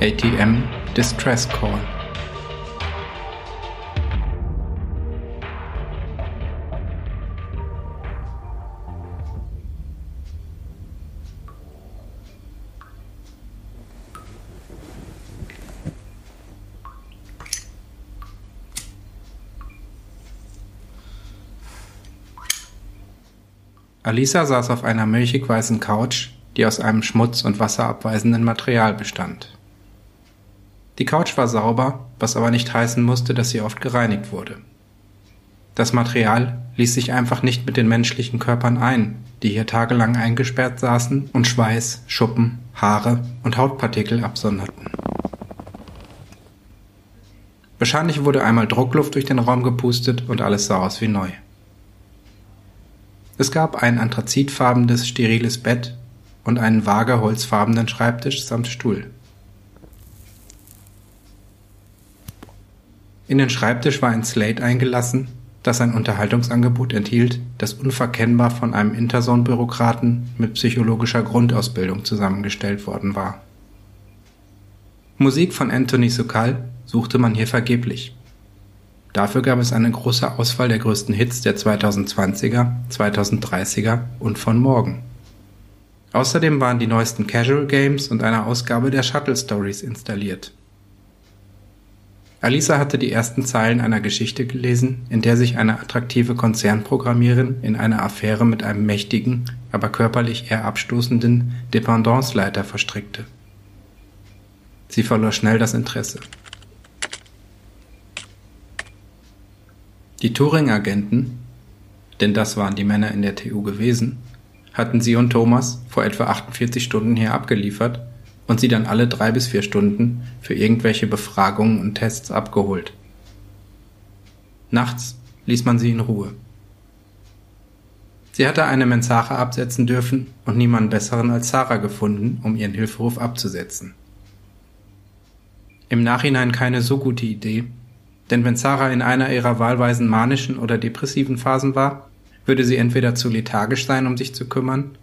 ATM Distress Call. Alisa saß auf einer milchig-weißen Couch, die aus einem schmutz- und wasserabweisenden Material bestand. Die Couch war sauber, was aber nicht heißen musste, dass sie oft gereinigt wurde. Das Material ließ sich einfach nicht mit den menschlichen Körpern ein, die hier tagelang eingesperrt saßen und Schweiß, Schuppen, Haare und Hautpartikel absonderten. Wahrscheinlich wurde einmal Druckluft durch den Raum gepustet und alles sah aus wie neu. Es gab ein anthrazitfarbenes, steriles Bett und einen vage holzfarbenen Schreibtisch samt Stuhl. In den Schreibtisch war ein Slate eingelassen, das ein Unterhaltungsangebot enthielt, das unverkennbar von einem Interson-Bürokraten mit psychologischer Grundausbildung zusammengestellt worden war. Musik von Anthony Sokal suchte man hier vergeblich. Dafür gab es eine große Auswahl der größten Hits der 2020er, 2030er und von morgen. Außerdem waren die neuesten Casual Games und eine Ausgabe der Shuttle Stories installiert. Alisa hatte die ersten Zeilen einer Geschichte gelesen, in der sich eine attraktive Konzernprogrammierin in eine Affäre mit einem mächtigen, aber körperlich eher abstoßenden Dependanceleiter verstrickte. Sie verlor schnell das Interesse. Die Turing-Agenten, denn das waren die Männer in der TU gewesen, hatten sie und Thomas vor etwa 48 Stunden hier abgeliefert und sie dann alle drei bis vier Stunden für irgendwelche Befragungen und Tests abgeholt. Nachts ließ man sie in Ruhe. Sie hatte eine Mensache absetzen dürfen und niemanden besseren als Sarah gefunden, um ihren Hilferuf abzusetzen. Im Nachhinein keine so gute Idee, denn wenn Sarah in einer ihrer wahlweisen manischen oder depressiven Phasen war, würde sie entweder zu lethargisch sein, um sich zu kümmern,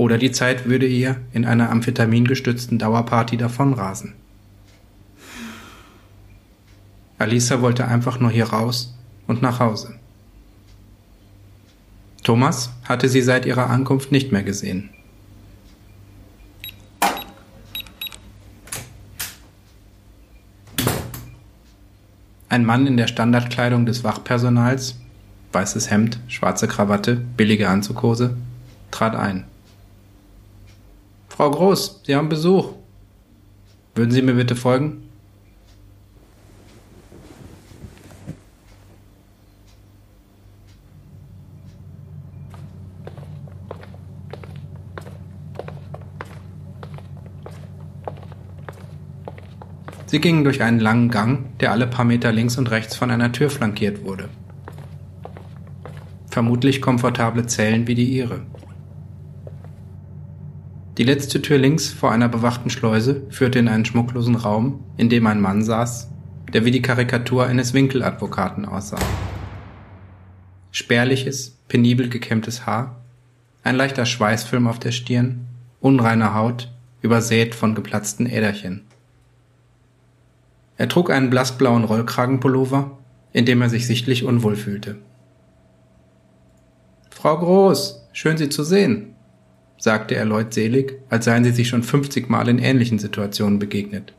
oder die Zeit würde ihr in einer amphetamingestützten Dauerparty davonrasen. Alisa wollte einfach nur hier raus und nach Hause. Thomas hatte sie seit ihrer Ankunft nicht mehr gesehen. Ein Mann in der Standardkleidung des Wachpersonals, weißes Hemd, schwarze Krawatte, billige Anzughose, trat ein. Frau Groß, Sie haben Besuch. Würden Sie mir bitte folgen? Sie gingen durch einen langen Gang, der alle paar Meter links und rechts von einer Tür flankiert wurde. Vermutlich komfortable Zellen wie die ihre. Die letzte Tür links vor einer bewachten Schleuse führte in einen schmucklosen Raum, in dem ein Mann saß, der wie die Karikatur eines Winkeladvokaten aussah. Spärliches, penibel gekämmtes Haar, ein leichter Schweißfilm auf der Stirn, unreine Haut, übersät von geplatzten Äderchen. Er trug einen blassblauen Rollkragenpullover, in dem er sich sichtlich unwohl fühlte. Frau Groß, schön Sie zu sehen, sagte er leutselig, als seien sie sich schon 50 Mal in ähnlichen Situationen begegnet.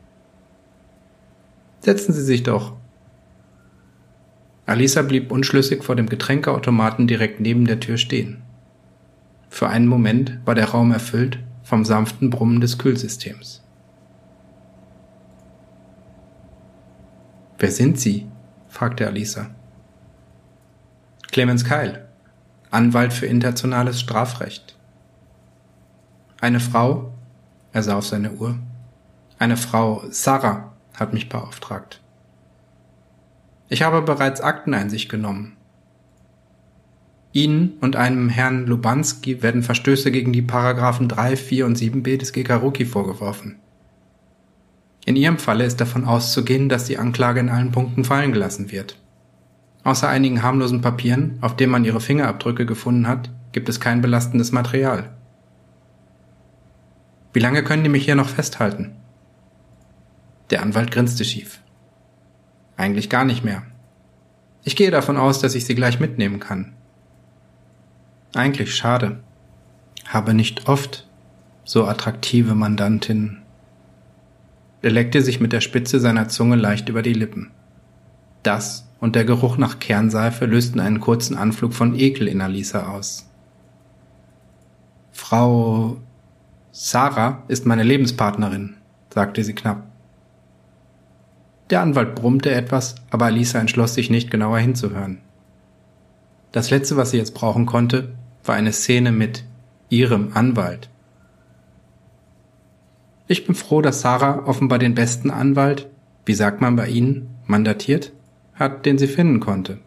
Setzen Sie sich doch. Alisa blieb unschlüssig vor dem Getränkeautomaten direkt neben der Tür stehen. Für einen Moment war der Raum erfüllt vom sanften Brummen des Kühlsystems. Wer sind Sie? fragte Alisa. Clemens Keil, Anwalt für internationales Strafrecht. Eine Frau, er sah auf seine Uhr, eine Frau, Sarah, hat mich beauftragt. Ich habe bereits Akteneinsicht genommen. Ihnen und einem Herrn Lubanski werden Verstöße gegen die Paragraphen 3, 4 und 7b des GKRuki vorgeworfen. In ihrem Falle ist davon auszugehen, dass die Anklage in allen Punkten fallen gelassen wird. Außer einigen harmlosen Papieren, auf denen man ihre Fingerabdrücke gefunden hat, gibt es kein belastendes Material. Wie lange können die mich hier noch festhalten? Der Anwalt grinste schief. Eigentlich gar nicht mehr. Ich gehe davon aus, dass ich sie gleich mitnehmen kann. Eigentlich schade. Habe nicht oft so attraktive Mandantinnen. Er leckte sich mit der Spitze seiner Zunge leicht über die Lippen. Das und der Geruch nach Kernseife lösten einen kurzen Anflug von Ekel in Alisa aus. Frau Sarah ist meine Lebenspartnerin, sagte sie knapp. Der Anwalt brummte etwas, aber Alisa entschloss sich nicht genauer hinzuhören. Das Letzte, was sie jetzt brauchen konnte, war eine Szene mit ihrem Anwalt. Ich bin froh, dass Sarah offenbar den besten Anwalt, wie sagt man bei Ihnen, mandatiert hat, den sie finden konnte.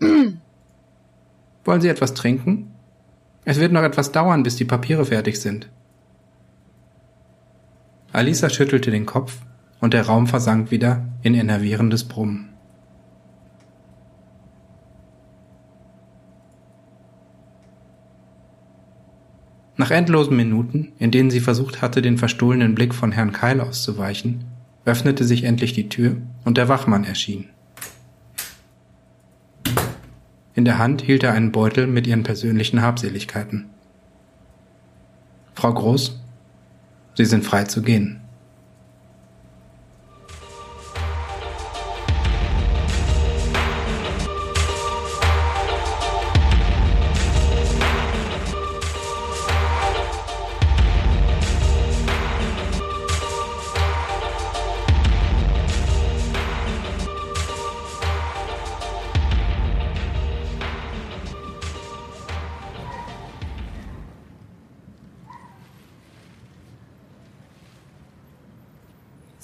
Wollen Sie etwas trinken? Es wird noch etwas dauern, bis die Papiere fertig sind. Alisa schüttelte den Kopf und der Raum versank wieder in enervierendes Brummen. Nach endlosen Minuten, in denen sie versucht hatte, den verstohlenen Blick von Herrn Keil auszuweichen, öffnete sich endlich die Tür und der Wachmann erschien. In der Hand hielt er einen Beutel mit ihren persönlichen Habseligkeiten. Frau Groß, Sie sind frei zu gehen.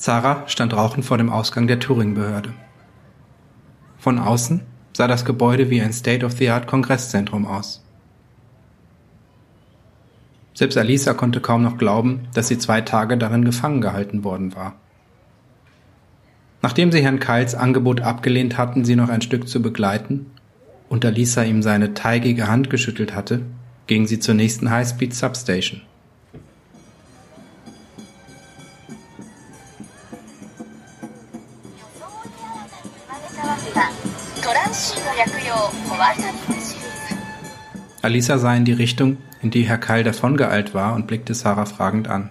Sarah stand rauchend vor dem Ausgang der Turing-Behörde. Von außen sah das Gebäude wie ein State-of-the-Art-Kongresszentrum aus. Selbst Alisa konnte kaum noch glauben, dass sie zwei Tage darin gefangen gehalten worden war. Nachdem sie Herrn Keils Angebot abgelehnt hatten, sie noch ein Stück zu begleiten, und Alisa ihm seine teigige Hand geschüttelt hatte, ging sie zur nächsten High-Speed-Substation. Alisa sah in die Richtung, in die Herr Keil davongeeilt war und blickte Sarah fragend an.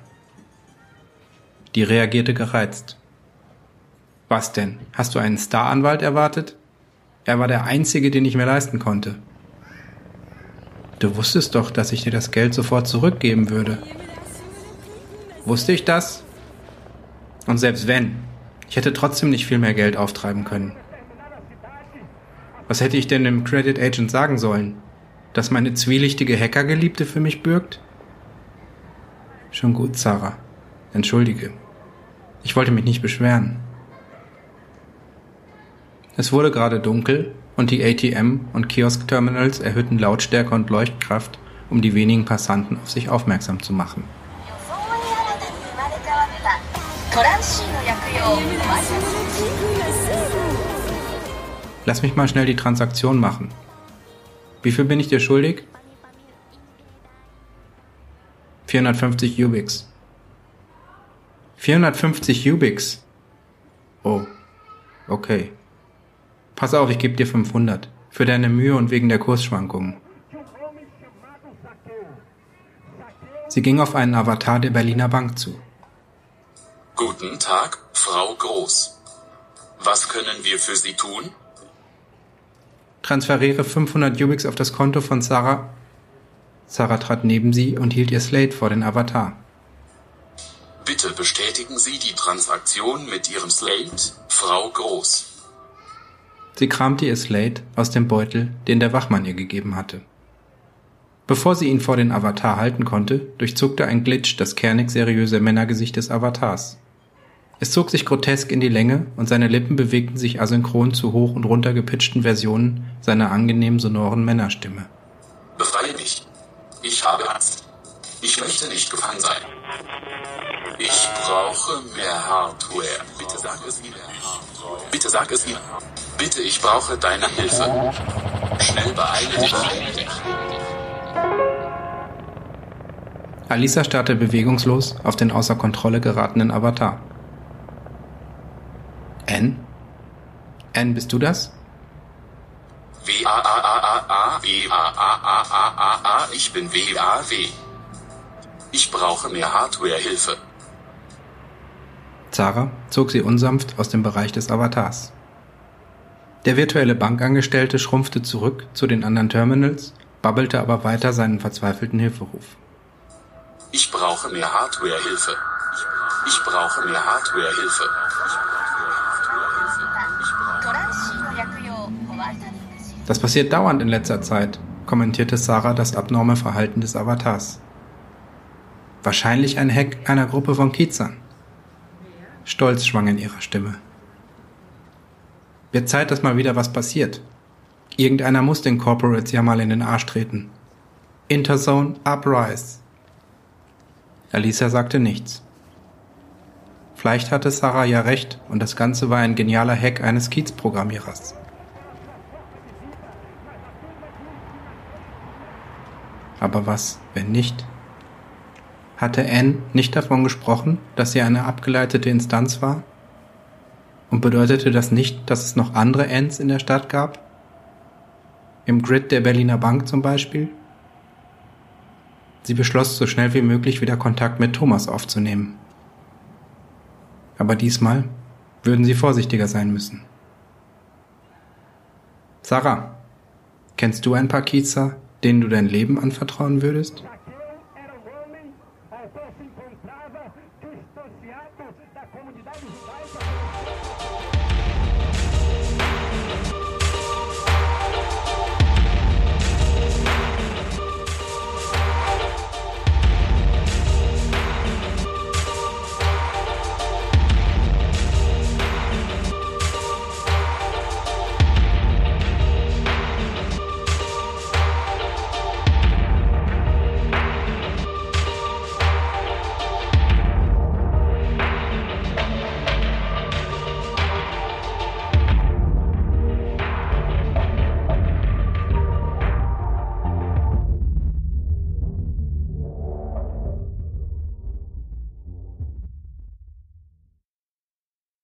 Die reagierte gereizt. Was denn? Hast du einen Staranwalt erwartet? Er war der einzige, den ich mir leisten konnte. Du wusstest doch, dass ich dir das Geld sofort zurückgeben würde. Wusste ich das? Und selbst wenn, ich hätte trotzdem nicht viel mehr Geld auftreiben können. Was hätte ich denn dem Credit Agent sagen sollen? Dass meine zwielichtige Hackergeliebte für mich bürgt? Schon gut, Sarah. Entschuldige. Ich wollte mich nicht beschweren. Es wurde gerade dunkel und die ATM und Kiosk-Terminals erhöhten Lautstärke und Leuchtkraft, um die wenigen Passanten auf sich aufmerksam zu machen. Lass mich mal schnell die Transaktion machen. Wie viel bin ich dir schuldig? 450 Ubix. 450 Ubix? Oh, okay. Pass auf, ich gebe dir 500. Für deine Mühe und wegen der Kursschwankungen. Sie ging auf einen Avatar der Berliner Bank zu. Guten Tag, Frau Groß. Was können wir für Sie tun? Transferiere 500 Ubix auf das Konto von Sarah. Sarah trat neben sie und hielt ihr Slate vor den Avatar. Bitte bestätigen Sie die Transaktion mit Ihrem Slate, Frau Groß. Sie kramte ihr Slate aus dem Beutel, den der Wachmann ihr gegeben hatte. Bevor sie ihn vor den Avatar halten konnte, durchzuckte ein Glitch das kernig seriöse Männergesicht des Avatars. Es zog sich grotesk in die Länge und seine Lippen bewegten sich asynchron zu hoch und runter gepitchten Versionen seiner angenehm sonoren Männerstimme. Befreie mich. Ich habe Angst. Ich möchte nicht gefangen sein. Ich brauche mehr Hardware. Bitte sag es ihm. Bitte sag es ihm. Bitte, ich brauche deine Hilfe. Schnell beeile dich. Alisa starrte bewegungslos auf den außer Kontrolle geratenen Avatar. N, bist du das? W A A A A A W A A A A A A ich bin W A W. Ich brauche mehr Hardware-Hilfe. Zara zog sie unsanft aus dem Bereich des Avatars. Der virtuelle Bankangestellte schrumpfte zurück zu den anderen Terminals, babbelte aber weiter seinen verzweifelten Hilferuf. Ich brauche mehr Hardware-Hilfe. Ich brauche mehr Hardware-Hilfe. Das passiert dauernd in letzter Zeit, kommentierte Sarah das abnorme Verhalten des Avatars. Wahrscheinlich ein Hack einer Gruppe von Kiezern. Stolz schwang in ihrer Stimme. Wird Zeit, dass mal wieder was passiert. Irgendeiner muss den Corporates ja mal in den Arsch treten. Interzone Uprise. Alisa sagte nichts. Vielleicht hatte Sarah ja recht und das Ganze war ein genialer Hack eines Kiez-Programmierers. Aber was, wenn nicht? Hatte Anne nicht davon gesprochen, dass sie eine abgeleitete Instanz war? Und bedeutete das nicht, dass es noch andere Ends in der Stadt gab? Im Grid der Berliner Bank zum Beispiel? Sie beschloss, so schnell wie möglich wieder Kontakt mit Thomas aufzunehmen. Aber diesmal würden sie vorsichtiger sein müssen. Sarah, kennst du ein paar Kiezer, denen du dein Leben anvertrauen würdest?